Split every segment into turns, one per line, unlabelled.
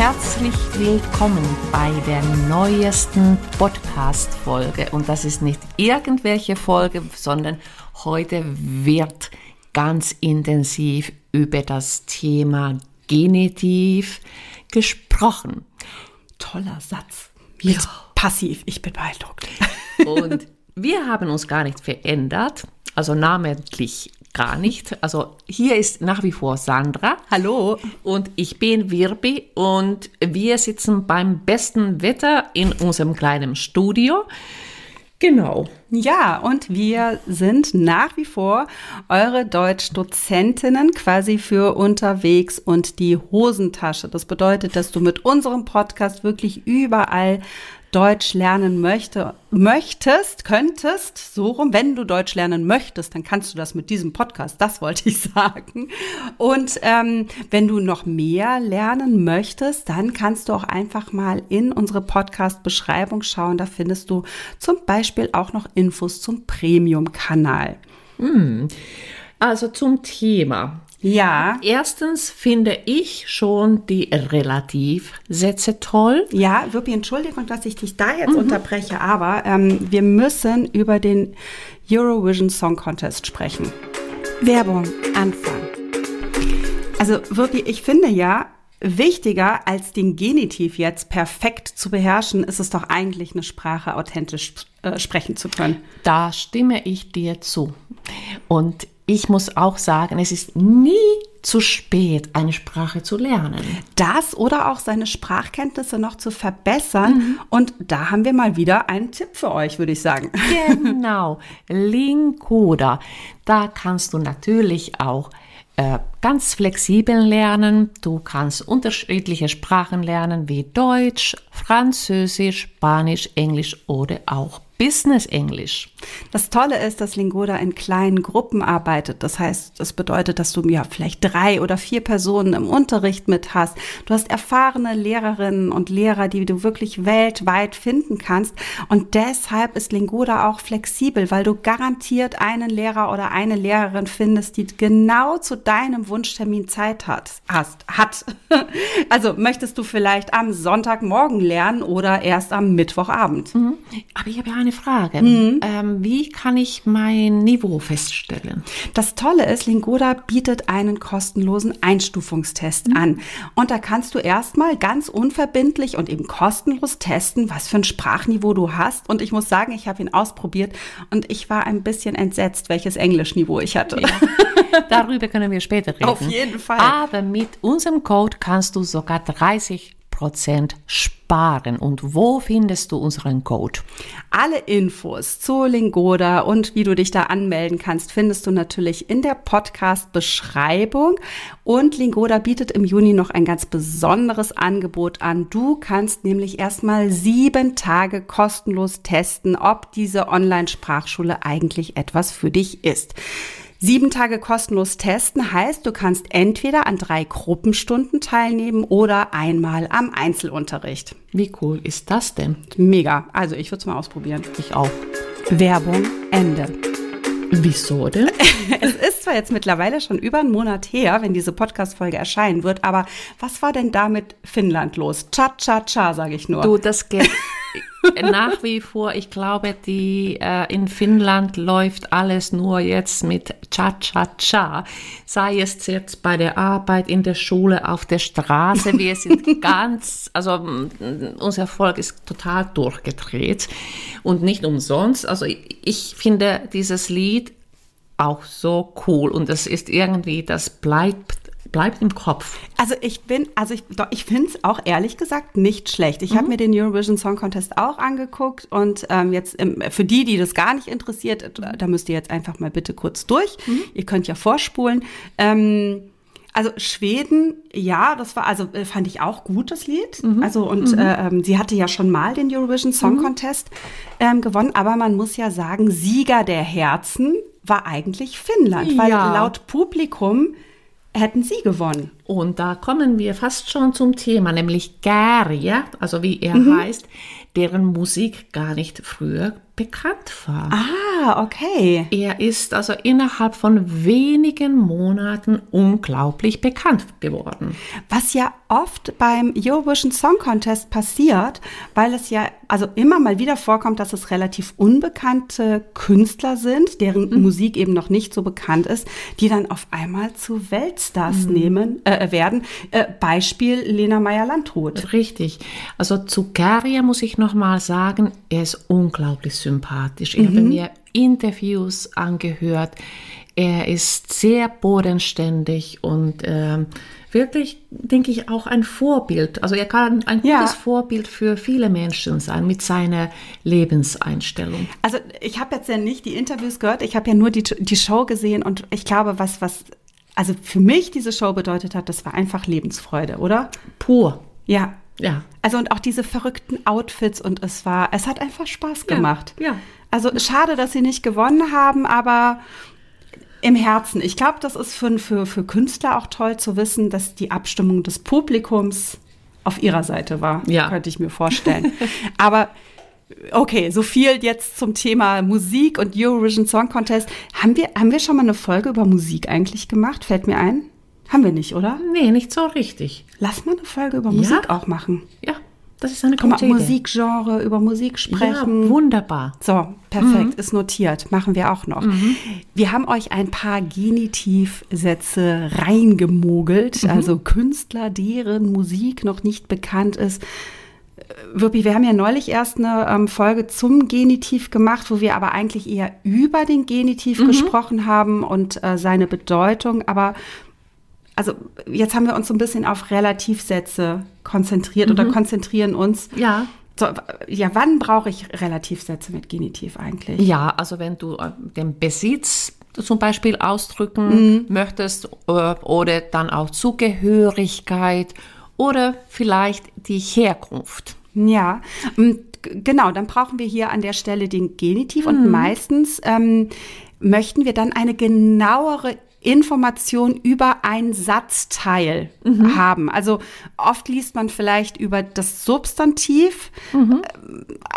Herzlich willkommen bei der neuesten Podcast-Folge. Und das ist nicht irgendwelche Folge, sondern heute wird ganz intensiv über das Thema Genitiv gesprochen.
Toller Satz. Ja. passiv. Ich bin beeindruckt.
Und wir haben uns gar nicht verändert, also namentlich gar nicht. Also hier ist nach wie vor Sandra.
Hallo.
Und ich bin Wirbi und wir sitzen beim besten Wetter in unserem kleinen Studio.
Genau. Ja, und wir sind nach wie vor eure Deutschdozentinnen quasi für unterwegs und die Hosentasche. Das bedeutet, dass du mit unserem Podcast wirklich überall Deutsch lernen möchte, möchtest, könntest, so rum, wenn du Deutsch lernen möchtest, dann kannst du das mit diesem Podcast, das wollte ich sagen. Und ähm, wenn du noch mehr lernen möchtest, dann kannst du auch einfach mal in unsere Podcast-Beschreibung schauen. Da findest du zum Beispiel auch noch Infos zum Premium-Kanal.
Hm. Also zum Thema.
Ja.
Erstens finde ich schon die Relativsätze toll.
Ja, Wirpi, Entschuldigung, dass ich dich da jetzt mhm. unterbreche, aber ähm, wir müssen über den Eurovision Song Contest sprechen. Werbung, Anfang. Also Wirpi, ich finde ja, Wichtiger als den Genitiv jetzt perfekt zu beherrschen, ist es doch eigentlich eine Sprache authentisch äh, sprechen zu können.
Da stimme ich dir zu. Und ich muss auch sagen, es ist nie zu spät, eine Sprache zu lernen.
Das oder auch seine Sprachkenntnisse noch zu verbessern. Mhm. Und da haben wir mal wieder einen Tipp für euch, würde ich sagen.
Genau, Linkoda. Da kannst du natürlich auch äh, ganz flexibel lernen. Du kannst unterschiedliche Sprachen lernen wie Deutsch, Französisch, Spanisch, Englisch oder auch Business Englisch.
Das Tolle ist, dass Lingoda in kleinen Gruppen arbeitet. Das heißt, das bedeutet, dass du ja vielleicht drei oder vier Personen im Unterricht mit hast. Du hast erfahrene Lehrerinnen und Lehrer, die du wirklich weltweit finden kannst. Und deshalb ist Lingoda auch flexibel, weil du garantiert einen Lehrer oder eine Lehrerin findest, die genau zu deinem Wunschtermin Zeit hat. Hast, hat. Also möchtest du vielleicht am Sonntagmorgen lernen oder erst am Mittwochabend?
Mhm. Aber ich habe ja eine eine Frage. Mhm. Ähm, wie kann ich mein Niveau feststellen?
Das Tolle ist, Lingoda bietet einen kostenlosen Einstufungstest mhm. an. Und da kannst du erstmal ganz unverbindlich und eben kostenlos testen, was für ein Sprachniveau du hast. Und ich muss sagen, ich habe ihn ausprobiert und ich war ein bisschen entsetzt, welches Englischniveau ich hatte. Ja.
Darüber können wir später reden.
Auf jeden Fall.
Aber mit unserem Code kannst du sogar 30 Prozent sparen. Und wo findest du unseren Code?
Alle Infos zu Lingoda und wie du dich da anmelden kannst, findest du natürlich in der Podcast-Beschreibung. Und Lingoda bietet im Juni noch ein ganz besonderes Angebot an. Du kannst nämlich erstmal sieben Tage kostenlos testen, ob diese Online-Sprachschule eigentlich etwas für dich ist. Sieben Tage kostenlos testen heißt, du kannst entweder an drei Gruppenstunden teilnehmen oder einmal am Einzelunterricht.
Wie cool ist das denn?
Mega. Also ich würde es mal ausprobieren.
Ich auch.
Werbung Ende.
Wieso denn?
es ist zwar jetzt mittlerweile schon über einen Monat her, wenn diese Podcast-Folge erscheinen wird, aber was war denn da mit Finnland los? Cha, cha, cha, sage ich nur.
Du, das geht nach wie vor, ich glaube, die äh, in Finnland läuft alles nur jetzt mit Cha-Cha-Cha. Sei es jetzt bei der Arbeit, in der Schule, auf der Straße. Wir sind ganz, also unser Volk ist total durchgedreht und nicht umsonst. Also ich, ich finde dieses Lied auch so cool und das ist irgendwie, das bleibt bleibt im Kopf.
Also ich bin, also ich, ich finde es auch ehrlich gesagt nicht schlecht. Ich mhm. habe mir den Eurovision Song Contest auch angeguckt und ähm, jetzt im, für die, die das gar nicht interessiert, da müsst ihr jetzt einfach mal bitte kurz durch. Mhm. Ihr könnt ja vorspulen. Ähm, also Schweden, ja, das war, also äh, fand ich auch gut, das Lied. Mhm. Also und mhm. äh, ähm, sie hatte ja schon mal den Eurovision Song mhm. Contest ähm, gewonnen, aber man muss ja sagen, Sieger der Herzen war eigentlich Finnland, ja. weil laut Publikum hätten sie gewonnen.
Und da kommen wir fast schon zum Thema, nämlich Garia, also wie er mhm. heißt, deren Musik gar nicht früher bekannt war.
Ah, okay.
Er ist also innerhalb von wenigen Monaten unglaublich bekannt geworden.
Was ja oft beim Eurovision Song Contest passiert, weil es ja also immer mal wieder vorkommt, dass es relativ unbekannte Künstler sind, deren mhm. Musik eben noch nicht so bekannt ist, die dann auf einmal zu Weltstars mhm. nehmen äh, werden. Äh, Beispiel Lena Meyer-Landrut.
Richtig. Also zu Garia muss ich noch mal sagen, er ist unglaublich sympathisch. Ich mhm. habe mir Interviews angehört. Er ist sehr bodenständig und äh, wirklich, denke ich, auch ein Vorbild. Also er kann ein ja. gutes Vorbild für viele Menschen sein mit seiner Lebenseinstellung.
Also ich habe jetzt ja nicht die Interviews gehört, ich habe ja nur die, die Show gesehen und ich glaube, was, was also für mich diese Show bedeutet hat, das war einfach Lebensfreude, oder?
Pur.
Ja. Ja. Also und auch diese verrückten Outfits und es war, es hat einfach Spaß gemacht.
Ja. ja.
Also schade, dass sie nicht gewonnen haben, aber im Herzen. Ich glaube, das ist für, für, für Künstler auch toll zu wissen, dass die Abstimmung des Publikums auf ihrer Seite war. Ja. Könnte ich mir vorstellen. Aber okay, so viel jetzt zum Thema Musik und Eurovision Song Contest. Haben wir, haben wir schon mal eine Folge über Musik eigentlich gemacht? Fällt mir ein. Haben wir nicht, oder?
Nee, nicht so richtig.
Lass mal eine Folge über Musik ja? auch machen.
Ja. Das ist eine
gute Idee. Musikgenre, über Musik sprechen.
Ja, wunderbar.
So, perfekt, mhm. ist notiert. Machen wir auch noch. Mhm. Wir haben euch ein paar Genitivsätze reingemogelt, mhm. also Künstler, deren Musik noch nicht bekannt ist. Wirpi, wir haben ja neulich erst eine ähm, Folge zum Genitiv gemacht, wo wir aber eigentlich eher über den Genitiv mhm. gesprochen haben und äh, seine Bedeutung. Aber also jetzt haben wir uns so ein bisschen auf Relativsätze konzentriert mhm. oder konzentrieren uns.
Ja.
So, ja, wann brauche ich Relativsätze mit Genitiv eigentlich?
Ja, also wenn du äh, den Besitz zum Beispiel ausdrücken mhm. möchtest äh, oder dann auch Zugehörigkeit oder vielleicht die Herkunft.
Ja, genau, dann brauchen wir hier an der Stelle den Genitiv mhm. und meistens ähm, möchten wir dann eine genauere Information über ein Satzteil mhm. haben. Also oft liest man vielleicht über das Substantiv, mhm.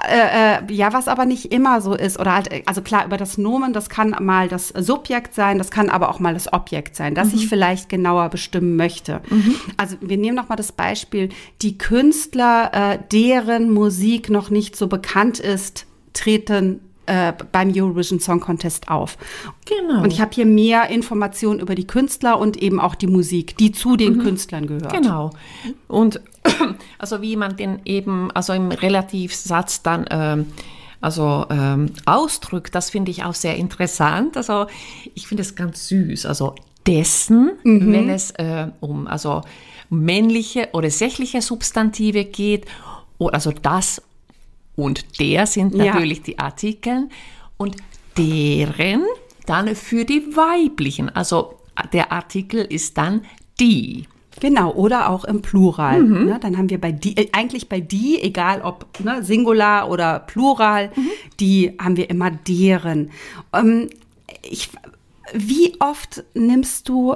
äh, äh, ja, was aber nicht immer so ist. Oder halt, also klar, über das Nomen, das kann mal das Subjekt sein, das kann aber auch mal das Objekt sein, das mhm. ich vielleicht genauer bestimmen möchte. Mhm. Also wir nehmen nochmal das Beispiel, die Künstler, äh, deren Musik noch nicht so bekannt ist, treten äh, beim Eurovision Song Contest auf. Genau. Und ich habe hier mehr Informationen über die Künstler und eben auch die Musik, die zu den mhm. Künstlern gehört.
Genau. Und also wie man den eben, also im Relativsatz dann ähm, also ähm, ausdrückt, das finde ich auch sehr interessant. Also ich finde es ganz süß. Also dessen, mhm. wenn es äh, um also männliche oder sächliche Substantive geht, also das und der sind natürlich ja. die Artikel und deren dann für die weiblichen. Also der Artikel ist dann die.
Genau, oder auch im Plural. Mhm. Ne, dann haben wir bei die, äh, eigentlich bei die, egal ob ne, Singular oder Plural, mhm. die haben wir immer deren. Ähm, ich, wie oft nimmst du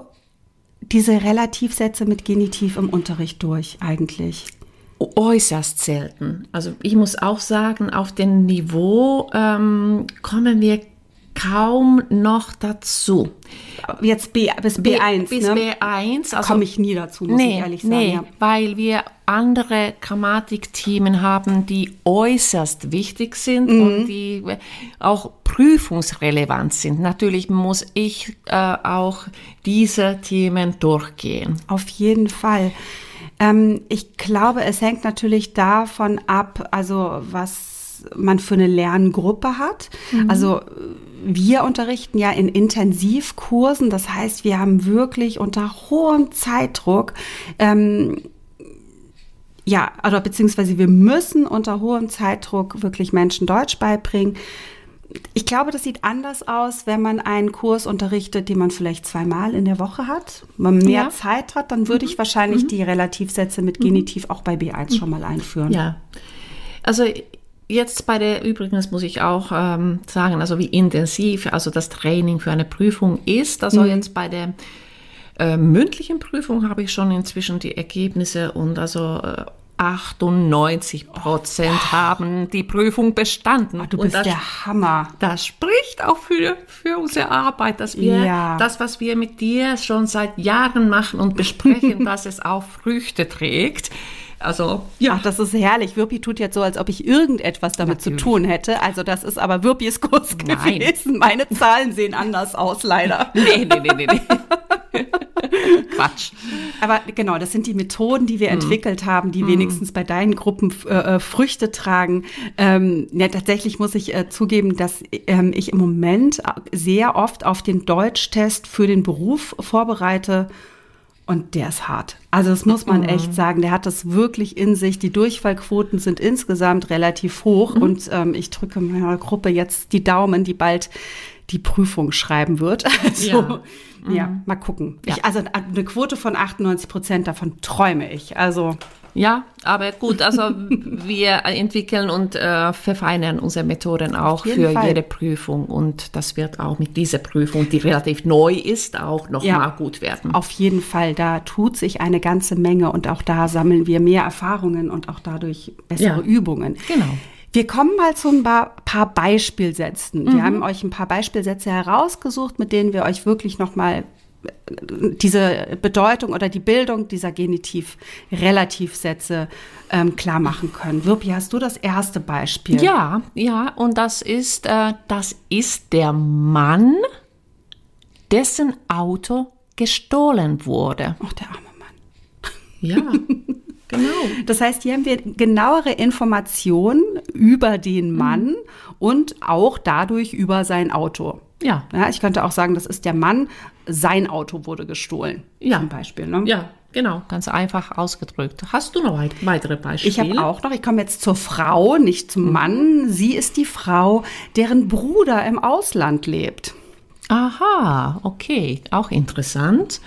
diese Relativsätze mit Genitiv im Unterricht durch eigentlich?
Äußerst selten. Also ich muss auch sagen, auf dem Niveau ähm, kommen wir kaum noch dazu.
Jetzt B, bis B1,
bis
ne?
B1.
Also, komme ich nie dazu, muss nee, ich ehrlich sagen. Nee,
ja. weil wir andere Grammatikthemen haben, die äußerst wichtig sind mhm. und die auch prüfungsrelevant sind. Natürlich muss ich äh, auch diese Themen durchgehen.
Auf jeden Fall. Ähm, ich glaube, es hängt natürlich davon ab, also was man für eine Lerngruppe hat. Mhm. Also wir unterrichten ja in Intensivkursen, das heißt, wir haben wirklich unter hohem Zeitdruck ähm, ja, oder beziehungsweise wir müssen unter hohem Zeitdruck wirklich Menschen Deutsch beibringen ich glaube, das sieht anders aus, wenn man einen Kurs unterrichtet, den man vielleicht zweimal in der Woche hat. Wenn man mehr ja. Zeit hat, dann würde mhm. ich wahrscheinlich mhm. die Relativsätze mit Genitiv mhm. auch bei B1 schon mal einführen.
Ja. Also jetzt bei der, übrigens muss ich auch ähm, sagen, also wie intensiv also das Training für eine Prüfung ist. Also mhm. jetzt bei der äh, mündlichen Prüfung habe ich schon inzwischen die Ergebnisse und also äh, 98 Prozent oh. haben die Prüfung bestanden.
Oh, du bist das, der Hammer.
Das spricht auch für, für unsere Arbeit, dass wir ja. das, was wir mit dir schon seit Jahren machen und besprechen, dass es auch Früchte trägt. Also,
ja. Ach, das ist herrlich. Wirpi tut jetzt so, als ob ich irgendetwas damit Natürlich. zu tun hätte. Also, das ist aber Wirpis Kurs Nein. gewesen. Meine Zahlen sehen anders aus, leider. nee, nee, nee, nee. nee. Quatsch. Aber genau, das sind die Methoden, die wir mhm. entwickelt haben, die mhm. wenigstens bei deinen Gruppen äh, äh, Früchte tragen. Ähm, ja, tatsächlich muss ich äh, zugeben, dass ähm, ich im Moment sehr oft auf den Deutschtest für den Beruf vorbereite und der ist hart. Also das muss man mhm. echt sagen. Der hat das wirklich in sich. Die Durchfallquoten sind insgesamt relativ hoch. Mhm. Und ähm, ich drücke meiner Gruppe jetzt die Daumen, die bald die Prüfung schreiben wird. Also, ja, ja mhm. mal gucken. Ja. Ich, also eine Quote von 98 Prozent, davon träume ich. Also
ja, aber gut, also wir entwickeln und äh, verfeinern unsere Methoden auch für Fall. jede Prüfung und das wird auch mit dieser Prüfung, die relativ neu ist, auch nochmal ja, gut werden.
Auf jeden Fall, da tut sich eine ganze Menge und auch da sammeln wir mehr Erfahrungen und auch dadurch bessere ja, Übungen. Genau. Wir kommen mal zu ein paar, paar Beispielsätzen. Mhm. Wir haben euch ein paar Beispielsätze herausgesucht, mit denen wir euch wirklich nochmal diese Bedeutung oder die Bildung dieser Genitiv-Relativsätze ähm, klar machen können. Wirpi, hast du das erste Beispiel?
Ja, ja, und das ist, äh, das ist der Mann, dessen Auto gestohlen wurde.
Ach, der arme Mann.
Ja. Genau.
Das heißt, hier haben wir genauere Informationen über den Mann mhm. und auch dadurch über sein Auto. Ja. ja. Ich könnte auch sagen, das ist der Mann, sein Auto wurde gestohlen.
Ja. Zum Beispiel. Ne? Ja, genau. Ganz einfach ausgedrückt. Hast du noch weitere Beispiele?
Ich habe auch noch. Ich komme jetzt zur Frau, nicht zum. Mann. Sie ist die Frau, deren Bruder im Ausland lebt.
Aha, okay. Auch interessant.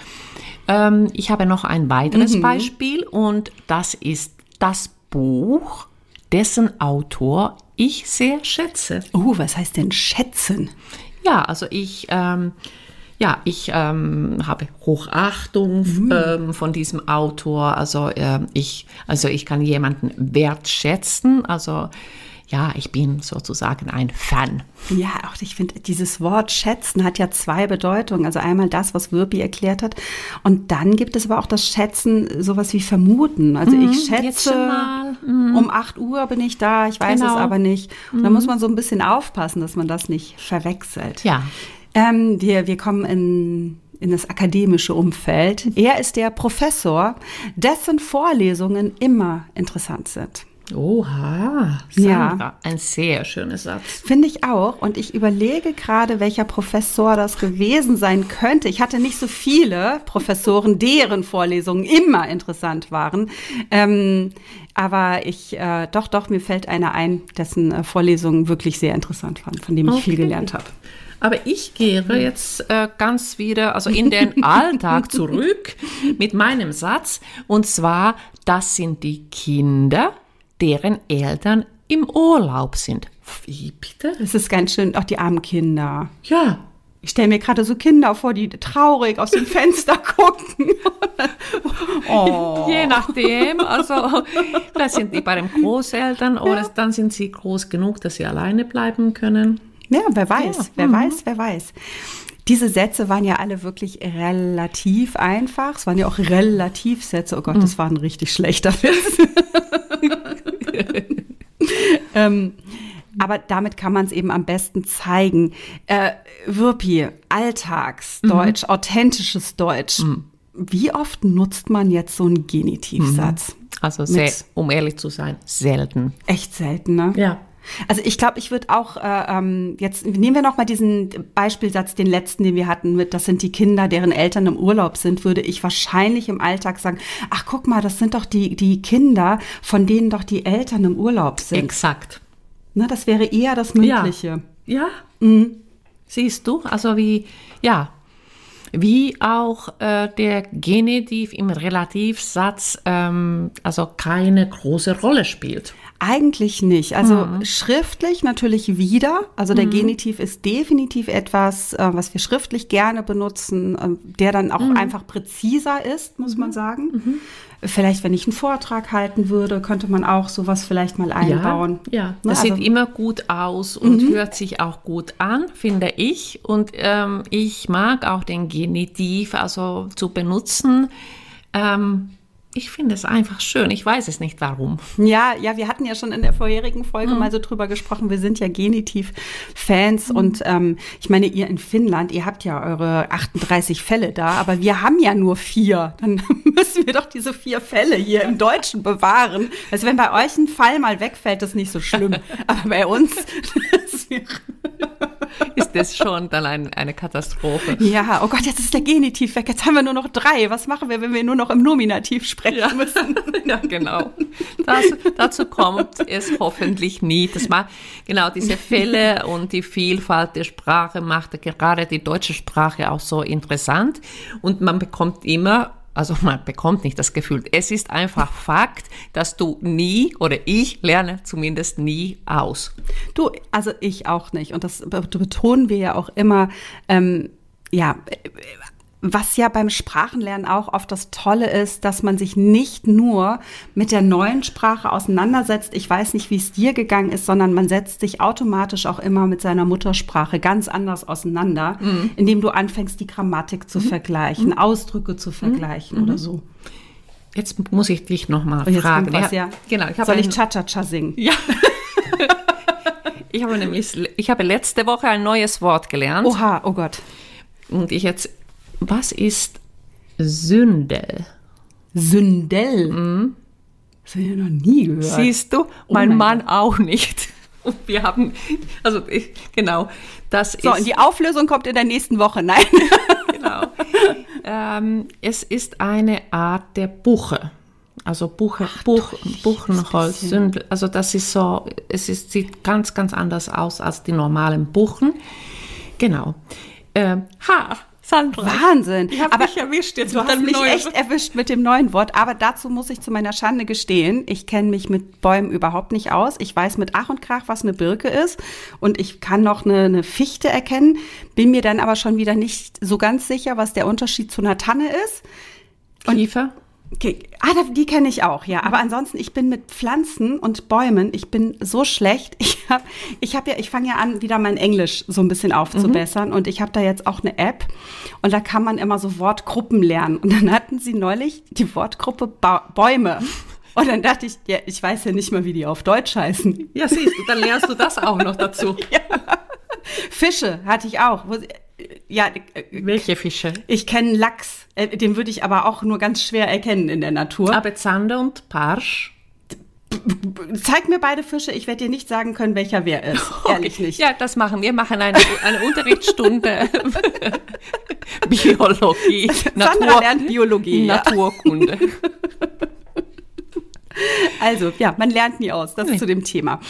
Ähm, ich habe noch ein weiteres mhm. Beispiel und das ist das Buch, dessen Autor ich sehr schätze.
Oh, was heißt denn schätzen?
Ja, also ich, ähm, ja, ich ähm, habe Hochachtung mhm. ähm, von diesem Autor. Also äh, ich, also ich kann jemanden wertschätzen. Also ja, ich bin sozusagen ein Fan.
Ja, auch ich finde, dieses Wort schätzen hat ja zwei Bedeutungen. Also einmal das, was Wirpi erklärt hat. Und dann gibt es aber auch das Schätzen, sowas wie vermuten. Also mhm, ich schätze, mhm. um 8 Uhr bin ich da, ich weiß genau. es aber nicht. Und mhm. da muss man so ein bisschen aufpassen, dass man das nicht verwechselt. Ja. Ähm, wir, wir kommen in in das akademische Umfeld. Er ist der Professor, dessen Vorlesungen immer interessant sind.
Oha, Sandra, ja. ein sehr schöner Satz.
Finde ich auch. Und ich überlege gerade, welcher Professor das gewesen sein könnte. Ich hatte nicht so viele Professoren, deren Vorlesungen immer interessant waren. Ähm, aber ich, äh, doch, doch, mir fällt einer ein, dessen äh, Vorlesungen wirklich sehr interessant waren, von dem ich okay. viel gelernt habe.
Aber ich gehe jetzt äh, ganz wieder, also in den Alltag zurück mit meinem Satz. Und zwar, das sind die Kinder, deren Eltern im Urlaub sind.
Wie bitte? Das ist ganz schön, auch die armen Kinder. Ja. Ich stelle mir gerade so Kinder vor, die traurig aus dem Fenster gucken.
oh. Je nachdem, also vielleicht sind die bei den Großeltern ja. oder dann sind sie groß genug, dass sie alleine bleiben können.
Ja, wer weiß, ja. wer mhm. weiß, wer weiß. Diese Sätze waren ja alle wirklich relativ einfach. Es waren ja auch Relativsätze. Oh Gott, mhm. das war ein richtig schlechter Witz. ähm, aber damit kann man es eben am besten zeigen. Äh, Wirpi, Alltagsdeutsch, mhm. authentisches Deutsch. Mhm. Wie oft nutzt man jetzt so einen Genitivsatz?
Mhm. Also, sehr, um ehrlich zu sein, selten.
Echt selten, ne? Ja. Also ich glaube, ich würde auch äh, ähm, jetzt nehmen wir noch mal diesen Beispielsatz, den letzten, den wir hatten, mit das sind die Kinder, deren Eltern im Urlaub sind, würde ich wahrscheinlich im Alltag sagen, ach guck mal, das sind doch die die Kinder, von denen doch die Eltern im Urlaub sind.
Exakt.
Na, das wäre eher das Mündliche.
Ja. ja. Mhm. Siehst du, also wie ja, wie auch äh, der Genitiv im Relativsatz ähm, also keine große Rolle spielt.
Eigentlich nicht. Also mhm. schriftlich natürlich wieder. Also der mhm. Genitiv ist definitiv etwas, äh, was wir schriftlich gerne benutzen, äh, der dann auch mhm. einfach präziser ist, muss man mhm. sagen. Vielleicht, wenn ich einen Vortrag halten würde, könnte man auch sowas vielleicht mal einbauen.
Ja, ja. Ne, das also, sieht immer gut aus und mhm. hört sich auch gut an, finde ich. Und ähm, ich mag auch den Genitiv also zu benutzen. Ähm, ich finde es einfach schön. Ich weiß es nicht warum.
Ja, ja, wir hatten ja schon in der vorherigen Folge mhm. mal so drüber gesprochen. Wir sind ja Genitiv-Fans mhm. und ähm, ich meine, ihr in Finnland, ihr habt ja eure 38 Fälle da, aber wir haben ja nur vier. Dann müssen wir doch diese vier Fälle hier im Deutschen bewahren. Also wenn bei euch ein Fall mal wegfällt, ist nicht so schlimm. aber bei uns, das wäre
ist das schon dann ein, eine Katastrophe.
Ja, oh Gott, jetzt ist der Genitiv weg. Jetzt haben wir nur noch drei. Was machen wir, wenn wir nur noch im Nominativ sprechen ja. müssen?
ja, genau. Das, dazu kommt es hoffentlich nie. Das mal, genau, diese Fälle und die Vielfalt der Sprache macht gerade die deutsche Sprache auch so interessant. Und man bekommt immer also man bekommt nicht das Gefühl. Es ist einfach Fakt, dass du nie oder ich lerne zumindest nie aus.
Du, also ich auch nicht. Und das betonen wir ja auch immer. Ähm, ja, was ja beim Sprachenlernen auch oft das Tolle ist, dass man sich nicht nur mit der neuen Sprache auseinandersetzt, ich weiß nicht, wie es dir gegangen ist, sondern man setzt sich automatisch auch immer mit seiner Muttersprache ganz anders auseinander, mhm. indem du anfängst, die Grammatik zu mhm. vergleichen, mhm. Ausdrücke zu vergleichen mhm. oder so.
Jetzt muss ich dich nochmal fragen.
Was, ja. Genau, ich Soll ich Cha-Cha-Cha singen?
Ja. ich habe nämlich, ich habe letzte Woche ein neues Wort gelernt.
Oha, oh Gott.
Und ich jetzt was ist Sündel?
Sündel? Mhm. Das habe ich noch nie gehört.
Siehst du, oh mein, mein Mann Gott. auch nicht. Und wir haben, also ich, genau, das
so, ist. So, und die Auflösung kommt in der nächsten Woche, nein. genau.
Ähm, es ist eine Art der Buche. Also Buche, Ach, Buch, Buchenholz, Sündel. Also das ist so, es ist, sieht ganz, ganz anders aus als die normalen Buchen. Genau. Äh, ha,
Sandra. Wahnsinn.
Ich habe mich erwischt jetzt.
Du hast mich neuen. echt erwischt mit dem neuen Wort. Aber dazu muss ich zu meiner Schande gestehen, ich kenne mich mit Bäumen überhaupt nicht aus. Ich weiß mit Ach und Krach, was eine Birke ist. Und ich kann noch eine, eine Fichte erkennen. Bin mir dann aber schon wieder nicht so ganz sicher, was der Unterschied zu einer Tanne ist.
Und Kiefer?
Okay. Ah, die kenne ich auch, ja. Aber ansonsten, ich bin mit Pflanzen und Bäumen, ich bin so schlecht. Ich habe ich hab ja, ich fange ja an, wieder mein Englisch so ein bisschen aufzubessern. Mhm. Und ich habe da jetzt auch eine App und da kann man immer so Wortgruppen lernen. Und dann hatten sie neulich die Wortgruppe ba Bäume. Und dann dachte ich, ja, ich weiß ja nicht mal, wie die auf Deutsch heißen.
Ja, siehst du, dann lernst du das auch noch dazu. ja.
Fische hatte ich auch.
Ja, äh, welche Fische?
Ich kenne Lachs. Äh, den würde ich aber auch nur ganz schwer erkennen in der Natur.
Aber Zander und Parsch?
Zeig mir beide Fische, ich werde dir nicht sagen können, welcher wer ist. Okay. Ehrlich nicht.
Ja, das machen wir. machen eine, eine Unterrichtsstunde Biologie.
Sandra Natur, lernt Biologie.
Naturkunde.
Also, ja, man lernt nie aus. Das nee. zu dem Thema.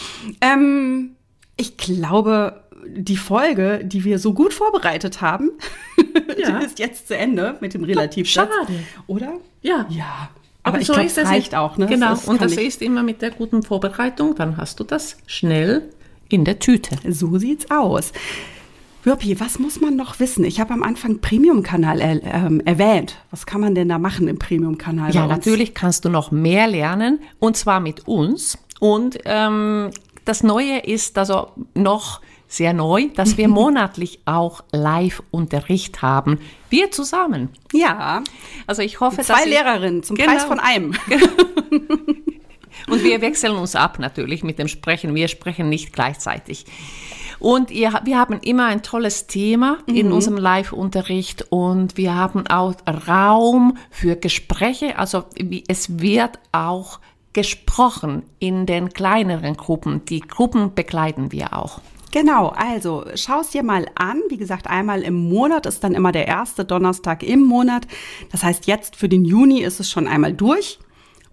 Ähm, ich glaube, die Folge, die wir so gut vorbereitet haben, ja. die ist jetzt zu Ende mit dem Relativsatz.
Schade.
Oder?
Ja.
Ja. Aber, Aber ich glaube, es reicht auch. Ne?
Genau, das und das ist immer mit der guten Vorbereitung, dann hast du das schnell in der Tüte.
So sieht's aus. Wirpi, was muss man noch wissen? Ich habe am Anfang Premium-Kanal er, ähm, erwähnt. Was kann man denn da machen im Premium-Kanal?
Ja, natürlich kannst du noch mehr lernen und zwar mit uns. Und ähm, das Neue ist also noch sehr neu, dass wir monatlich auch Live-Unterricht haben. Wir zusammen.
Ja.
Also ich hoffe,
Zwei dass Lehrerinnen zum genau. Preis von einem.
Und wir wechseln uns ab natürlich mit dem Sprechen. Wir sprechen nicht gleichzeitig. Und ihr, wir haben immer ein tolles Thema in mhm. unserem Live-Unterricht und wir haben auch Raum für Gespräche. Also es wird auch gesprochen in den kleineren Gruppen. Die Gruppen begleiten wir auch.
Genau, also schau es dir mal an. Wie gesagt, einmal im Monat ist dann immer der erste Donnerstag im Monat. Das heißt, jetzt für den Juni ist es schon einmal durch.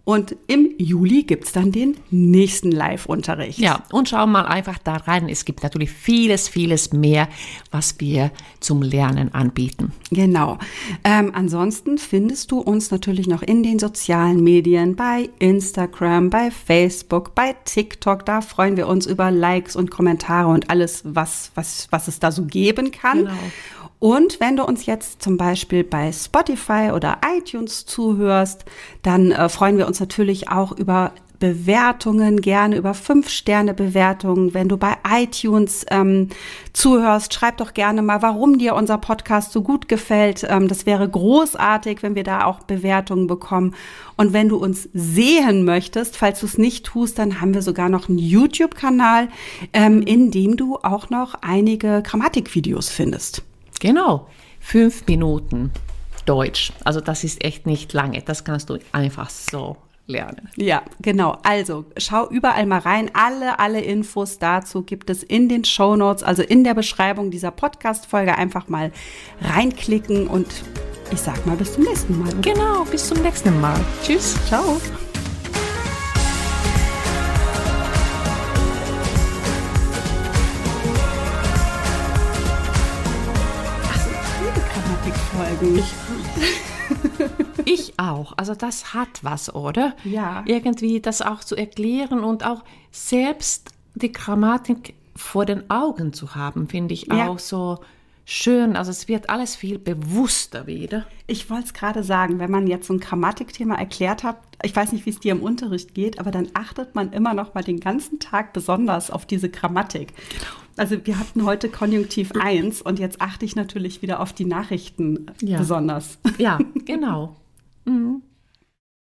Und im Juli gibt es dann den nächsten Live-Unterricht.
Ja, und schau mal einfach da rein. Es gibt natürlich vieles, vieles mehr, was wir zum Lernen anbieten.
Genau. Ähm, ansonsten findest du uns natürlich noch in den sozialen Medien, bei Instagram, bei Facebook, bei TikTok. Da freuen wir uns über Likes und Kommentare und alles, was, was, was es da so geben kann. Genau. Und wenn du uns jetzt zum Beispiel bei Spotify oder iTunes zuhörst, dann äh, freuen wir uns natürlich auch über Bewertungen, gerne über Fünf-Sterne-Bewertungen. Wenn du bei iTunes ähm, zuhörst, schreib doch gerne mal, warum dir unser Podcast so gut gefällt. Ähm, das wäre großartig, wenn wir da auch Bewertungen bekommen. Und wenn du uns sehen möchtest, falls du es nicht tust, dann haben wir sogar noch einen YouTube-Kanal, ähm, in dem du auch noch einige Grammatikvideos findest.
Genau, fünf Minuten Deutsch. Also das ist echt nicht lange. Das kannst du einfach so lernen.
Ja, genau. Also schau überall mal rein. Alle, alle Infos dazu gibt es in den Show Notes, also in der Beschreibung dieser Podcast-Folge. Einfach mal reinklicken und ich sag mal bis zum nächsten Mal.
Genau, bis zum nächsten Mal. Tschüss. Ciao.
Grammatikfolgen.
Ich auch. Also das hat was, oder?
Ja.
Irgendwie das auch zu erklären und auch selbst die Grammatik vor den Augen zu haben, finde ich ja. auch so schön. Also es wird alles viel bewusster wieder.
Ich wollte es gerade sagen, wenn man jetzt so ein Grammatikthema erklärt hat, ich weiß nicht, wie es dir im Unterricht geht, aber dann achtet man immer noch mal den ganzen Tag besonders auf diese Grammatik. Genau. Also wir hatten heute Konjunktiv 1 und jetzt achte ich natürlich wieder auf die Nachrichten ja. besonders.
Ja, genau. Mhm.